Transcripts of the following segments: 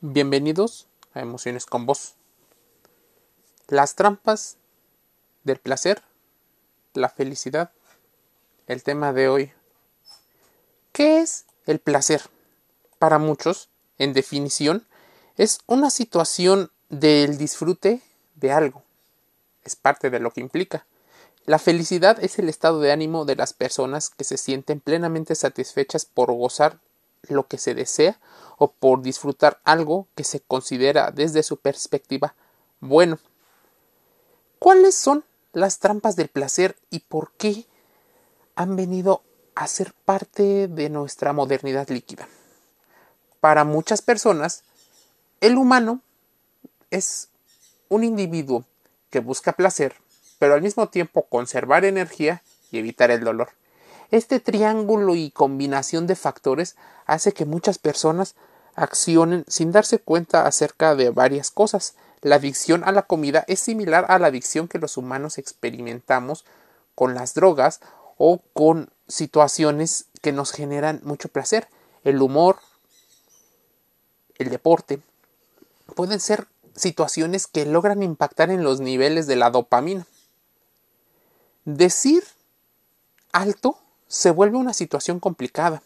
Bienvenidos a Emociones con Vos. Las trampas del placer, la felicidad. El tema de hoy. ¿Qué es el placer? Para muchos, en definición, es una situación del disfrute de algo. Es parte de lo que implica. La felicidad es el estado de ánimo de las personas que se sienten plenamente satisfechas por gozar lo que se desea o por disfrutar algo que se considera desde su perspectiva bueno. ¿Cuáles son las trampas del placer y por qué han venido a ser parte de nuestra modernidad líquida? Para muchas personas, el humano es un individuo que busca placer, pero al mismo tiempo conservar energía y evitar el dolor. Este triángulo y combinación de factores hace que muchas personas accionen sin darse cuenta acerca de varias cosas. La adicción a la comida es similar a la adicción que los humanos experimentamos con las drogas o con situaciones que nos generan mucho placer. El humor, el deporte, pueden ser situaciones que logran impactar en los niveles de la dopamina. Decir alto se vuelve una situación complicada.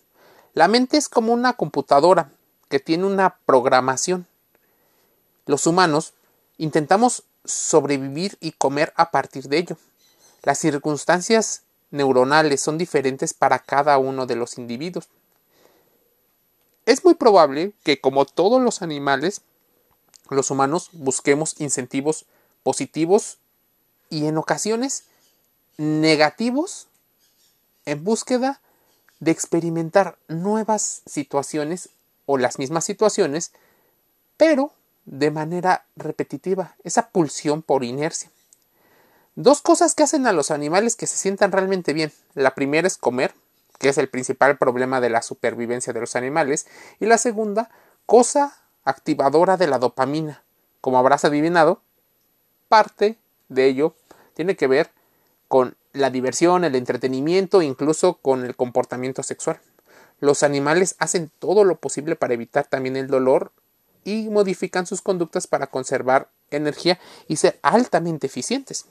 La mente es como una computadora que tiene una programación. Los humanos intentamos sobrevivir y comer a partir de ello. Las circunstancias neuronales son diferentes para cada uno de los individuos. Es muy probable que, como todos los animales, los humanos busquemos incentivos positivos y en ocasiones negativos en búsqueda de experimentar nuevas situaciones o las mismas situaciones, pero de manera repetitiva, esa pulsión por inercia. Dos cosas que hacen a los animales que se sientan realmente bien. La primera es comer, que es el principal problema de la supervivencia de los animales, y la segunda, cosa activadora de la dopamina. Como habrás adivinado, parte de ello tiene que ver con la diversión, el entretenimiento, incluso con el comportamiento sexual. Los animales hacen todo lo posible para evitar también el dolor y modifican sus conductas para conservar energía y ser altamente eficientes.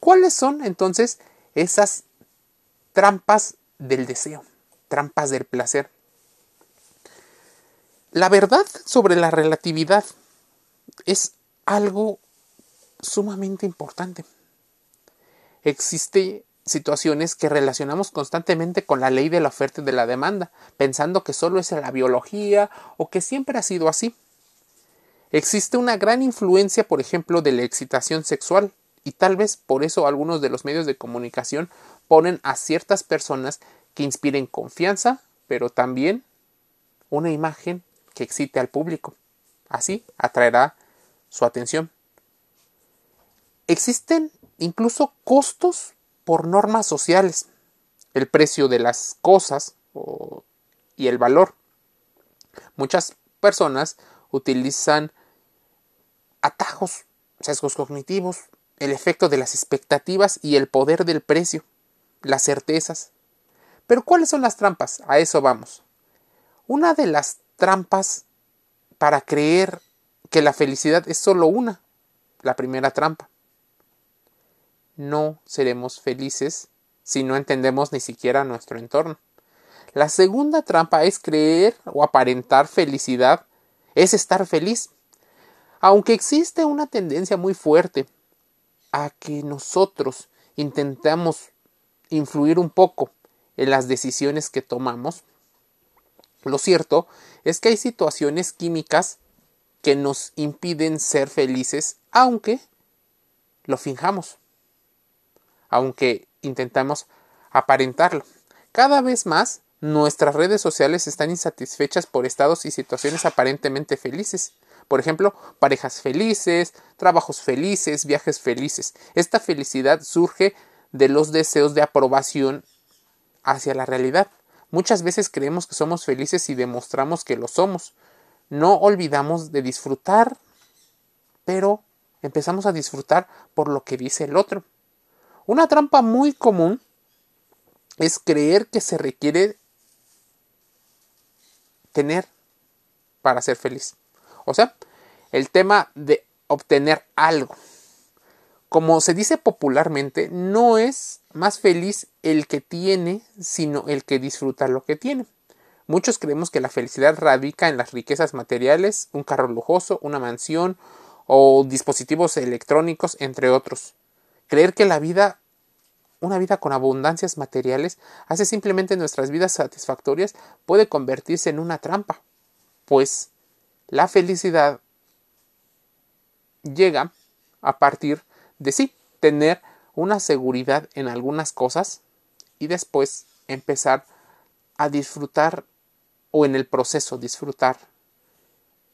¿Cuáles son entonces esas trampas del deseo, trampas del placer? La verdad sobre la relatividad es algo sumamente importante. Existen situaciones que relacionamos constantemente con la ley de la oferta y de la demanda, pensando que solo es la biología o que siempre ha sido así. Existe una gran influencia, por ejemplo, de la excitación sexual, y tal vez por eso algunos de los medios de comunicación ponen a ciertas personas que inspiren confianza, pero también una imagen que excite al público. Así atraerá su atención. Existen incluso costos por normas sociales, el precio de las cosas y el valor. Muchas personas utilizan atajos, sesgos cognitivos, el efecto de las expectativas y el poder del precio, las certezas. Pero ¿cuáles son las trampas? A eso vamos. Una de las trampas para creer que la felicidad es solo una, la primera trampa no seremos felices si no entendemos ni siquiera nuestro entorno. La segunda trampa es creer o aparentar felicidad, es estar feliz. Aunque existe una tendencia muy fuerte a que nosotros intentamos influir un poco en las decisiones que tomamos, lo cierto es que hay situaciones químicas que nos impiden ser felices, aunque lo finjamos aunque intentamos aparentarlo. Cada vez más nuestras redes sociales están insatisfechas por estados y situaciones aparentemente felices. Por ejemplo, parejas felices, trabajos felices, viajes felices. Esta felicidad surge de los deseos de aprobación hacia la realidad. Muchas veces creemos que somos felices y demostramos que lo somos. No olvidamos de disfrutar, pero empezamos a disfrutar por lo que dice el otro. Una trampa muy común es creer que se requiere tener para ser feliz. O sea, el tema de obtener algo. Como se dice popularmente, no es más feliz el que tiene, sino el que disfruta lo que tiene. Muchos creemos que la felicidad radica en las riquezas materiales, un carro lujoso, una mansión o dispositivos electrónicos, entre otros. Creer que la vida, una vida con abundancias materiales, hace simplemente nuestras vidas satisfactorias puede convertirse en una trampa, pues la felicidad llega a partir de sí, tener una seguridad en algunas cosas y después empezar a disfrutar o en el proceso disfrutar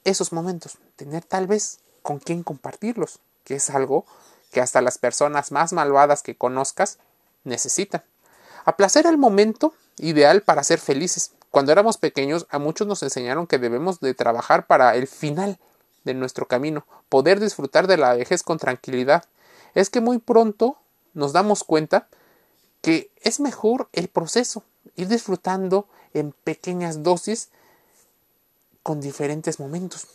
esos momentos, tener tal vez con quién compartirlos, que es algo que hasta las personas más malvadas que conozcas necesitan. Aplacer el momento ideal para ser felices. Cuando éramos pequeños a muchos nos enseñaron que debemos de trabajar para el final de nuestro camino, poder disfrutar de la vejez con tranquilidad. Es que muy pronto nos damos cuenta que es mejor el proceso, ir disfrutando en pequeñas dosis con diferentes momentos.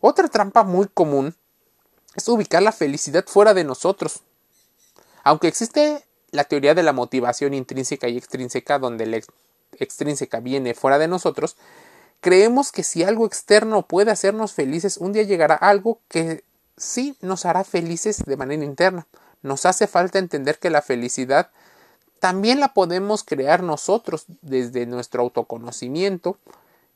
Otra trampa muy común es ubicar la felicidad fuera de nosotros. Aunque existe la teoría de la motivación intrínseca y extrínseca, donde la extrínseca viene fuera de nosotros, creemos que si algo externo puede hacernos felices, un día llegará algo que sí nos hará felices de manera interna. Nos hace falta entender que la felicidad también la podemos crear nosotros desde nuestro autoconocimiento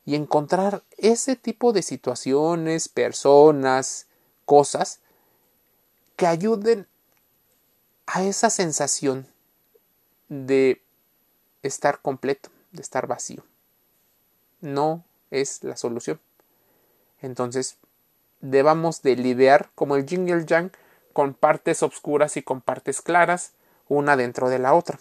y encontrar ese tipo de situaciones, personas, cosas que ayuden a esa sensación de estar completo, de estar vacío. No es la solución. Entonces, debamos de lidiar como el yin y el yang con partes oscuras y con partes claras, una dentro de la otra.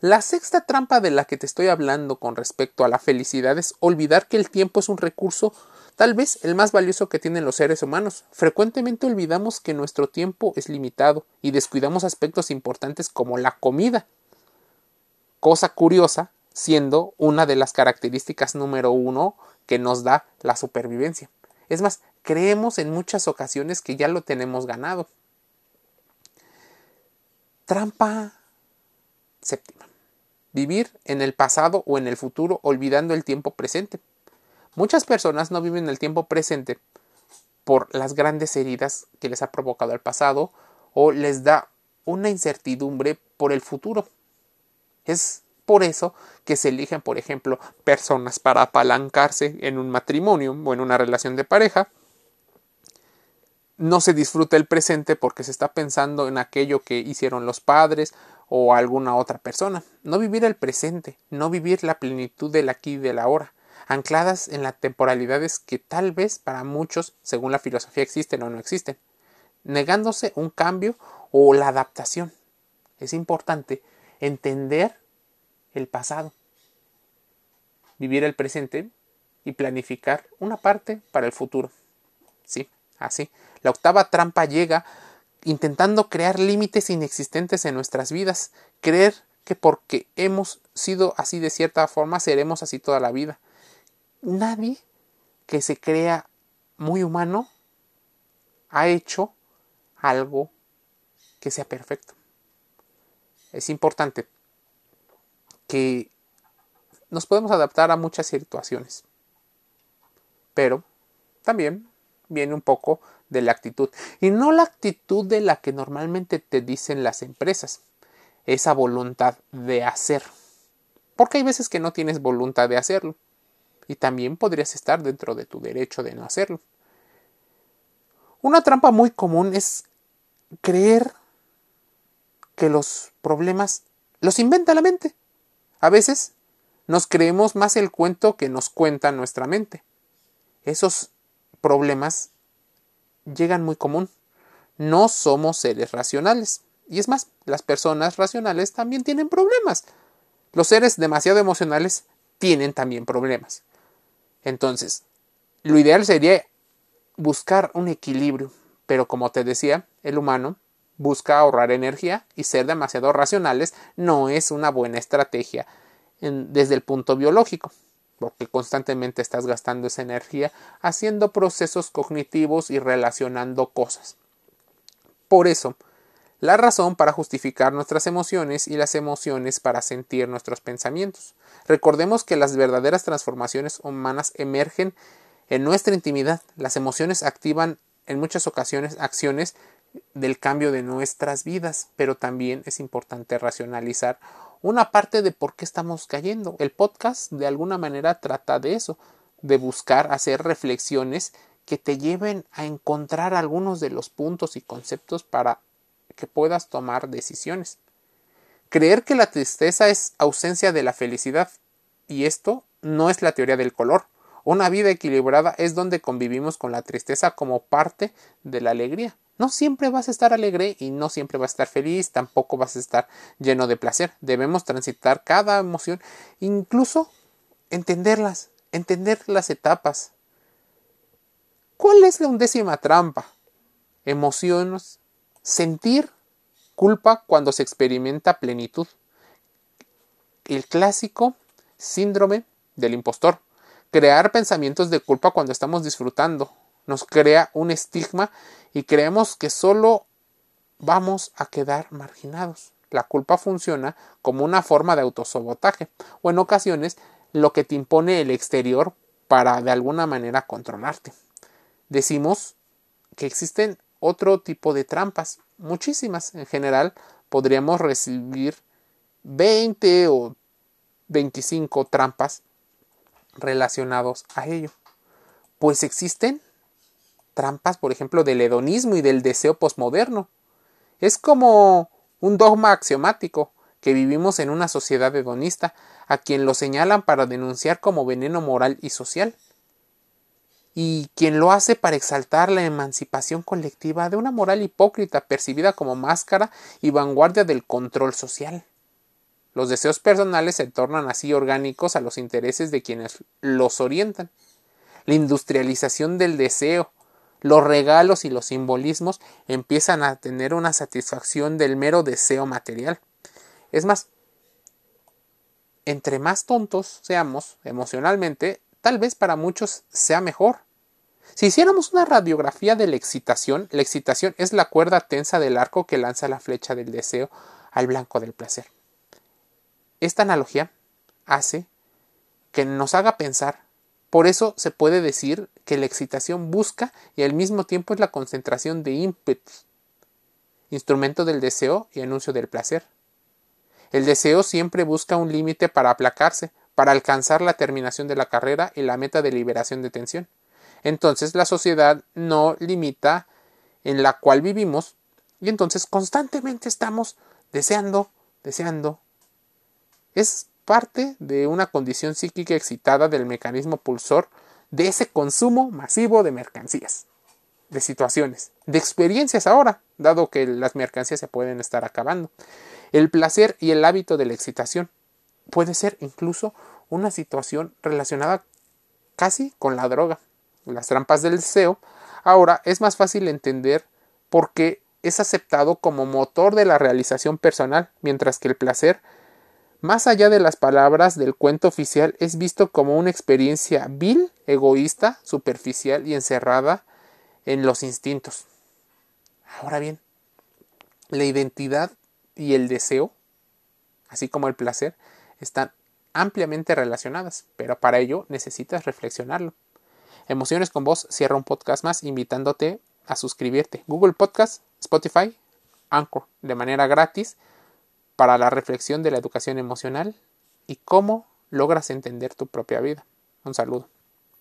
La sexta trampa de la que te estoy hablando con respecto a la felicidad es olvidar que el tiempo es un recurso tal vez el más valioso que tienen los seres humanos. Frecuentemente olvidamos que nuestro tiempo es limitado y descuidamos aspectos importantes como la comida. Cosa curiosa, siendo una de las características número uno que nos da la supervivencia. Es más, creemos en muchas ocasiones que ya lo tenemos ganado. Trampa séptima. Vivir en el pasado o en el futuro olvidando el tiempo presente. Muchas personas no viven el tiempo presente por las grandes heridas que les ha provocado el pasado o les da una incertidumbre por el futuro. Es por eso que se eligen, por ejemplo, personas para apalancarse en un matrimonio o en una relación de pareja. No se disfruta el presente porque se está pensando en aquello que hicieron los padres o alguna otra persona. No vivir el presente, no vivir la plenitud del aquí y del ahora ancladas en las temporalidades que tal vez para muchos, según la filosofía, existen o no existen, negándose un cambio o la adaptación. Es importante entender el pasado, vivir el presente y planificar una parte para el futuro. Sí, así. La octava trampa llega intentando crear límites inexistentes en nuestras vidas, creer que porque hemos sido así de cierta forma seremos así toda la vida nadie que se crea muy humano ha hecho algo que sea perfecto. Es importante que nos podemos adaptar a muchas situaciones, pero también viene un poco de la actitud y no la actitud de la que normalmente te dicen las empresas, esa voluntad de hacer, porque hay veces que no tienes voluntad de hacerlo y también podrías estar dentro de tu derecho de no hacerlo. Una trampa muy común es creer que los problemas los inventa la mente. A veces nos creemos más el cuento que nos cuenta nuestra mente. Esos problemas llegan muy común. No somos seres racionales. Y es más, las personas racionales también tienen problemas. Los seres demasiado emocionales tienen también problemas. Entonces, lo ideal sería buscar un equilibrio, pero como te decía, el humano busca ahorrar energía y ser demasiado racionales no es una buena estrategia desde el punto biológico. porque constantemente estás gastando esa energía haciendo procesos cognitivos y relacionando cosas. Por eso, la razón para justificar nuestras emociones y las emociones para sentir nuestros pensamientos. Recordemos que las verdaderas transformaciones humanas emergen en nuestra intimidad. Las emociones activan en muchas ocasiones acciones del cambio de nuestras vidas, pero también es importante racionalizar una parte de por qué estamos cayendo. El podcast de alguna manera trata de eso, de buscar hacer reflexiones que te lleven a encontrar algunos de los puntos y conceptos para que puedas tomar decisiones. Creer que la tristeza es ausencia de la felicidad, y esto no es la teoría del color. Una vida equilibrada es donde convivimos con la tristeza como parte de la alegría. No siempre vas a estar alegre y no siempre vas a estar feliz, tampoco vas a estar lleno de placer. Debemos transitar cada emoción, incluso entenderlas, entender las etapas. ¿Cuál es la undécima trampa? Emociones, sentir culpa cuando se experimenta plenitud. El clásico síndrome del impostor. Crear pensamientos de culpa cuando estamos disfrutando nos crea un estigma y creemos que solo vamos a quedar marginados. La culpa funciona como una forma de autosabotaje o en ocasiones lo que te impone el exterior para de alguna manera controlarte. Decimos que existen otro tipo de trampas, muchísimas en general, podríamos recibir 20 o 25 trampas relacionados a ello. Pues existen trampas, por ejemplo, del hedonismo y del deseo posmoderno. Es como un dogma axiomático que vivimos en una sociedad hedonista, a quien lo señalan para denunciar como veneno moral y social, y quien lo hace para exaltar la emancipación colectiva de una moral hipócrita percibida como máscara y vanguardia del control social. Los deseos personales se tornan así orgánicos a los intereses de quienes los orientan. La industrialización del deseo, los regalos y los simbolismos empiezan a tener una satisfacción del mero deseo material. Es más, entre más tontos seamos emocionalmente, tal vez para muchos sea mejor. Si hiciéramos una radiografía de la excitación, la excitación es la cuerda tensa del arco que lanza la flecha del deseo al blanco del placer. Esta analogía hace que nos haga pensar. Por eso se puede decir que la excitación busca y al mismo tiempo es la concentración de ímpetus, instrumento del deseo y anuncio del placer. El deseo siempre busca un límite para aplacarse, para alcanzar la terminación de la carrera y la meta de liberación de tensión. Entonces la sociedad no limita en la cual vivimos y entonces constantemente estamos deseando, deseando, es parte de una condición psíquica excitada del mecanismo pulsor de ese consumo masivo de mercancías, de situaciones, de experiencias ahora, dado que las mercancías se pueden estar acabando. El placer y el hábito de la excitación puede ser incluso una situación relacionada casi con la droga. Las trampas del deseo ahora es más fácil entender porque es aceptado como motor de la realización personal, mientras que el placer más allá de las palabras del cuento oficial, es visto como una experiencia vil, egoísta, superficial y encerrada en los instintos. Ahora bien, la identidad y el deseo, así como el placer, están ampliamente relacionadas, pero para ello necesitas reflexionarlo. Emociones con vos cierra un podcast más invitándote a suscribirte. Google Podcast, Spotify, Anchor, de manera gratis para la reflexión de la educación emocional y cómo logras entender tu propia vida. Un saludo.